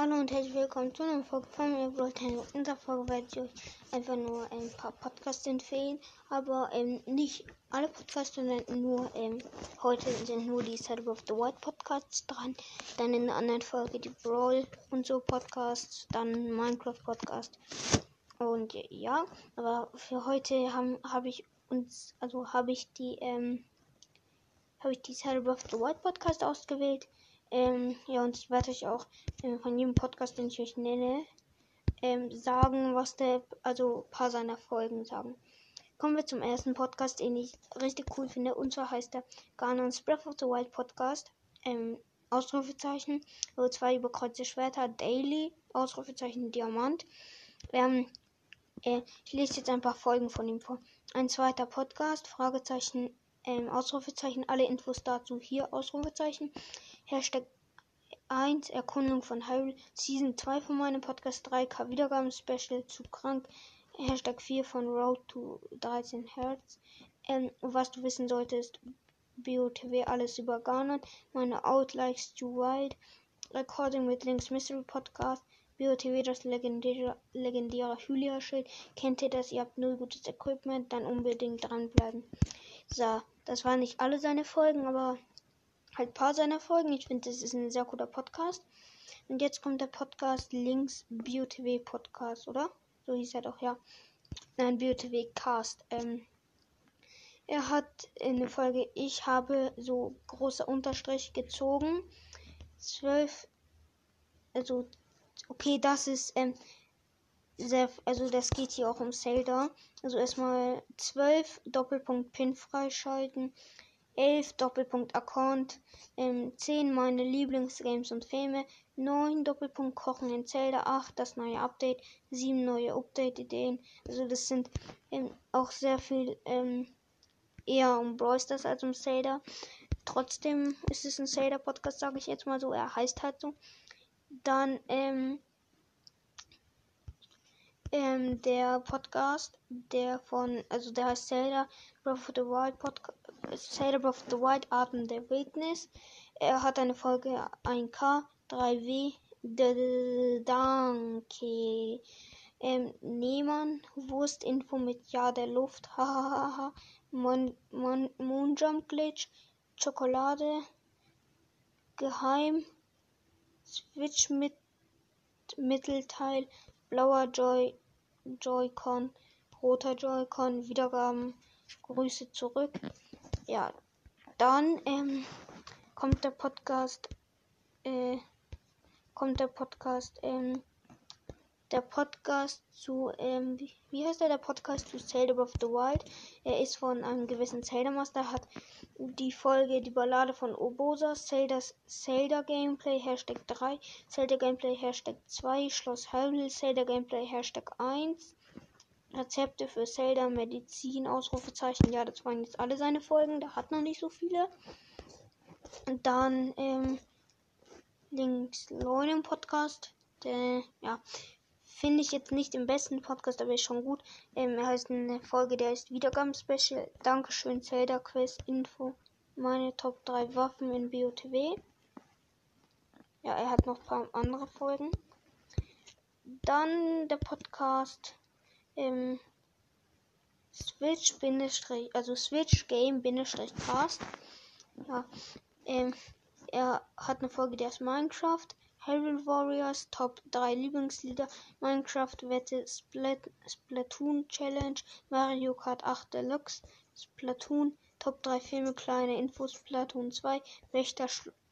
Hallo und herzlich willkommen zu einer Folge von mir. In dieser Folge werde ich euch einfach nur ein paar Podcasts empfehlen, aber ähm, nicht alle Podcasts, sondern nur ähm, heute sind nur die Side of the White Podcasts dran. Dann in der anderen Folge die Brawl und so Podcasts, dann Minecraft Podcast. Und ja, aber für heute habe hab ich uns, also habe ich die, ähm, habe ich die Side of the White Podcast ausgewählt. Ähm, ja, und ich werde euch auch ähm, von jedem Podcast, den ich euch nenne, ähm, sagen, was der, also ein paar seiner Folgen sagen. Kommen wir zum ersten Podcast, den ich richtig cool finde. Und zwar heißt der Garnons Breath of the Wild Podcast. Ähm, Ausrufezeichen. Also zwei überkreuzte Schwerter. Daily. Ausrufezeichen Diamant. Ähm, äh, ich lese jetzt ein paar Folgen von ihm vor. Ein zweiter Podcast. Fragezeichen. Ähm, Ausrufezeichen. Alle Infos dazu hier. Ausrufezeichen. Hashtag 1 Erkundung von Hyrule. Season 2 von meinem Podcast 3K Wiedergaben Special zu krank. Hashtag 4 von Road to 13 Hertz. Ähm, was du wissen solltest. BOTW alles über Ghana. Meine Outlikes to Wild. Recording mit Links Mystery Podcast. BOTW das legendäre, legendäre Hylia-Schild. Kennt ihr das? Ihr habt null gutes Equipment, dann unbedingt dranbleiben. So, das waren nicht alle seine Folgen, aber halt ein paar seiner Folgen. Ich finde, das ist ein sehr guter Podcast. Und jetzt kommt der Podcast Links BioTV Podcast, oder? So hieß er doch, ja. Nein, BioTV Cast. Ähm, er hat in der Folge Ich habe so großer Unterstrich gezogen. Zwölf. Also, okay, das ist, ähm, sehr, also das geht hier auch um Zelda. Also erstmal 12 Doppelpunkt Pin freischalten. 11 Doppelpunkt Account, ähm, 10 meine Lieblingsgames und Filme, 9 Doppelpunkt Kochen in Zelda, 8 das neue Update, 7 neue Update-Ideen. Also das sind ähm, auch sehr viel ähm, eher um Brawl als um Zelda. Trotzdem ist es ein Zelda-Podcast, sage ich jetzt mal so. Er heißt halt so. Dann ähm, ähm, der Podcast, der von, also der heißt Zelda Breath of the Wild Podcast, Breath of the Wild Atem der Wildnis. Er hat eine Folge 1K, 3W, D Danke. Ähm, Nehmann, Wurstinfo mit Ja der Luft, hahaha, Mon, Mon, Moonjump Glitch, Schokolade, Geheim, Switch mit Mittelteil, blauer Joy, Joy-Con, roter Joy-Con, Wiedergaben, Grüße zurück. Ja, dann ähm, kommt der Podcast, äh, kommt der Podcast, ähm, der Podcast zu, ähm, wie, wie heißt der, der Podcast zu Zelda of the Wild? Er ist von einem gewissen Zelda Master, hat die Folge, die Ballade von Obosa, Zeldas Zelda Gameplay, Hashtag 3, Zelda Gameplay, Hashtag 2, Schloss Hyrule, Zelda Gameplay, Hashtag 1, Rezepte für Zelda, Medizin, Ausrufezeichen, ja, das waren jetzt alle seine Folgen, da hat noch nicht so viele. Und dann, ähm, links Leute Podcast, der, ja, Finde ich jetzt nicht im besten Podcast, aber ist schon gut. Ähm, er heißt eine Folge, der ist Wiedergaben-Special. Dankeschön, Zelda Quiz Info. Meine Top 3 Waffen in BOTW. Ja, er hat noch ein paar andere Folgen. Dann der Podcast ähm, Switch also Switch Game Cast. Ja, ähm, er hat eine Folge, der ist Minecraft. Hyrule Warriors Top 3 Lieblingslieder Minecraft Wette Splat Splatoon Challenge Mario Kart 8 Deluxe Splatoon Top 3 Filme Kleine Infos Splatoon 2 Wächter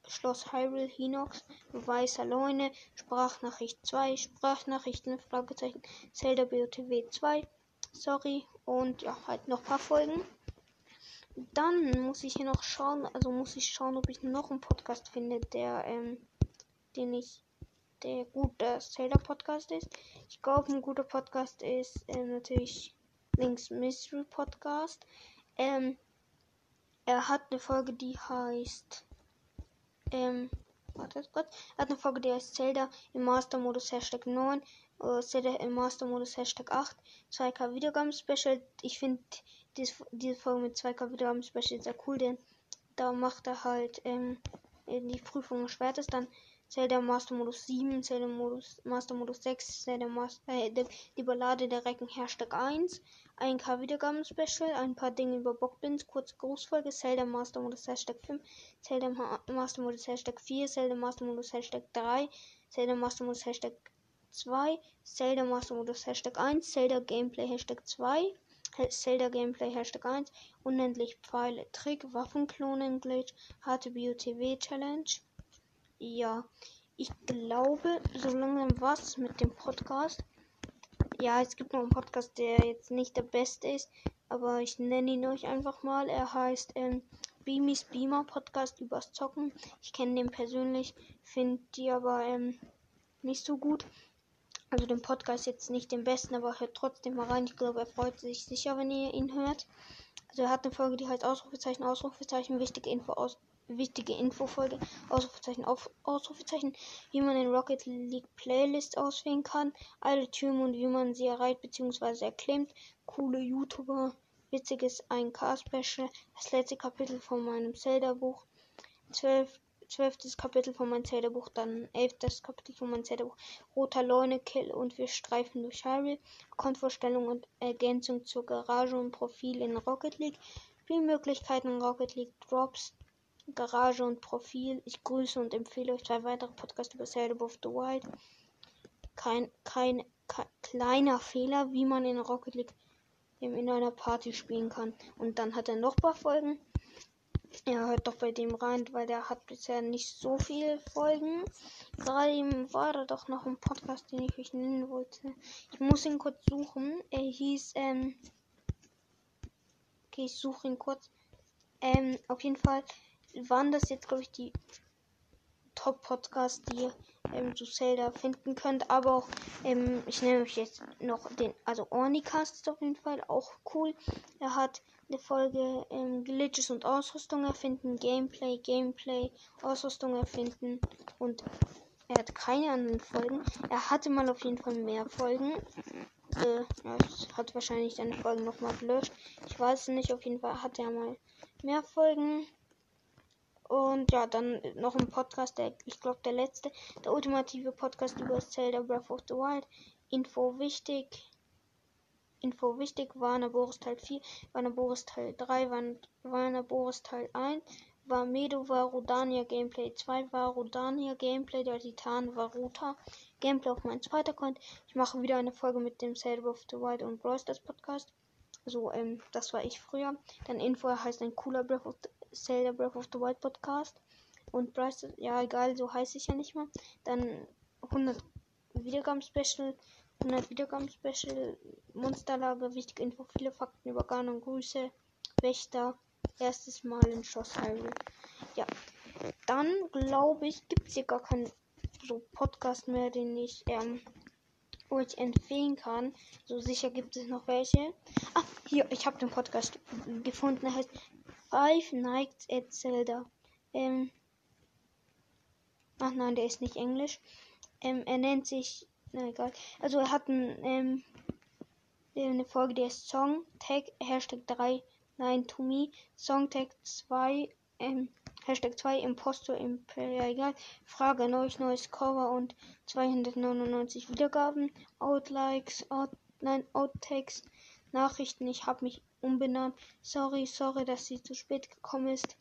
Schloss Hyrule Hinox Weißer Leune Sprachnachricht 2 Sprachnachrichten Fragezeichen Zelda BOTW 2 Sorry und ja halt noch ein paar Folgen dann muss ich hier noch schauen, also muss ich schauen, ob ich noch einen Podcast finde, der ähm, den ich, der guter Zelda Podcast ist. Ich glaube, ein guter Podcast ist äh, natürlich Links Mystery Podcast. Ähm, er hat eine Folge, die heißt, ähm, warte kurz, hat eine Folge, die heißt Zelda im Master Modus Hashtag 9, äh, Zelda im Master Modus Hashtag 8, 2K Wiedergaben Special. Ich finde diese, diese Folge mit 2K Wiedergaben Special sehr cool, denn da macht er halt, ähm, die Prüfung erschwert ist, dann Zelda Master Modus 7, Zelda Modus, Master Modus 6, Zelda Master, äh, die, die Ballade der Recken Hashtag 1, ein K Wiedergaben Special, ein paar Dinge über Bockbins, kurze Grußfolge, Zelda Master Modus Hashtag 5, Zelda Ma Master Modus Hashtag 4, Zelda Master Modus Hashtag 3, Zelda Master Modus Hashtag 2, Zelda Master Modus Hashtag 1, Zelda Gameplay Hashtag 2, Zelda Gameplay Hashtag 1, unendlich Pfeile, Trick, Waffenklonen Glitch, harte BOTW Challenge. Ja, ich glaube, so langsam was mit dem Podcast. Ja, es gibt noch einen Podcast, der jetzt nicht der beste ist, aber ich nenne ihn euch einfach mal. Er heißt ähm, Beamies Beamer Podcast übers Zocken. Ich kenne den persönlich, finde die aber ähm, nicht so gut. Also den Podcast jetzt nicht den besten, aber hört trotzdem mal rein. Ich glaube, er freut sich sicher, wenn ihr ihn hört. Also er hat eine Folge, die heißt Ausrufezeichen, Ausrufezeichen, wichtige Info aus wichtige Infofolge, Ausrufezeichen, auf, Ausrufezeichen, wie man in Rocket League Playlist auswählen kann, alle Türme und wie man sie erreicht bzw. erklimmt, coole YouTuber, witziges 1K-Special, das letzte Kapitel von meinem Zelda-Buch, 12 zwölftes Kapitel von meinem Zelda-Buch, dann elftes Kapitel von meinem Zelda-Buch, Roter Leune-Kill und wir streifen durch Hyrule, Konvorstellung und Ergänzung zur Garage und Profil in Rocket League, Spielmöglichkeiten in Rocket League, Drops, Garage und Profil. Ich grüße und empfehle euch zwei weitere Podcasts über Zelda of the Wild. Kein, kein, kein kleiner Fehler, wie man in Rocket League in einer Party spielen kann. Und dann hat er noch ein paar Folgen. Ja, hört doch bei dem rein, weil der hat bisher nicht so viele Folgen. Gerade ihm war da doch noch ein Podcast, den ich euch nennen wollte. Ich muss ihn kurz suchen. Er hieß, ähm. Okay, ich suche ihn kurz. Ähm, auf jeden Fall waren das jetzt, glaube ich, die Top-Podcasts, die ihr ähm, zu Zelda finden könnt. Aber auch, ähm, ich nenne euch jetzt noch den, also Ornicast ist auf jeden Fall auch cool. Er hat eine Folge ähm, Glitches und Ausrüstung erfinden, Gameplay, Gameplay, Ausrüstung erfinden und er hat keine anderen Folgen. Er hatte mal auf jeden Fall mehr Folgen. Äh, ja, hat wahrscheinlich seine Folgen nochmal gelöscht. Ich weiß nicht, auf jeden Fall hat er mal mehr Folgen. Und ja, dann noch ein Podcast, der, ich glaube, der letzte, der ultimative Podcast über Zelda Breath of the Wild. Info wichtig. Info wichtig, Warner Boris Teil 4, Warner Boris Teil 3, Warner Boris Teil 1, war Medo war Rodania Gameplay 2, war Rodania Gameplay der Titan Varuta Gameplay auf mein zweiter Account. Ich mache wieder eine Folge mit dem Zelda of the Wild und Brawl Stars Podcast. So, ähm, das war ich früher. Dann Info heißt ein cooler Breath of the, Zelda Breath of the Wild Podcast. Und Stars, ja egal, so heiße ich ja nicht mehr. Dann 100 Wiedergaben Special 100 Wiedergaben Special, Monsterlage, wichtige Info, viele Fakten über Garn und Grüße, Wächter, erstes Mal in Schloss Hyrule. Ja, dann glaube ich, gibt es hier gar keinen so Podcast mehr, den ich ähm, euch empfehlen kann. So sicher gibt es noch welche. Ah, hier, ich habe den Podcast gefunden, der heißt Five Nights at Zelda. Ähm, ach nein, der ist nicht Englisch. Ähm, er nennt sich na egal. Also er hat ein, ähm, eine Folge, der ist Song Tag Hashtag 3 Nein to me. Song Tag 2 ähm, Hashtag 2 Impostor Imperial. Frage neues neues Cover und 299 Wiedergaben. Outlikes, out, nein, Outtakes, Nachrichten. Ich habe mich umbenannt. Sorry, sorry, dass sie zu spät gekommen ist.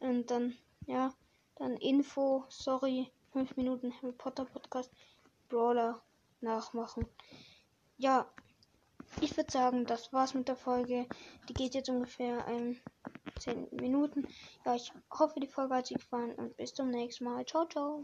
Und dann, ja, dann Info, sorry, 5 Minuten Harry Potter Podcast. Brawler nachmachen. Ja, ich würde sagen, das war's mit der Folge. Die geht jetzt ungefähr ähm, 10 Minuten. Ja, ich hoffe, die Folge hat euch gefallen und bis zum nächsten Mal. Ciao, ciao.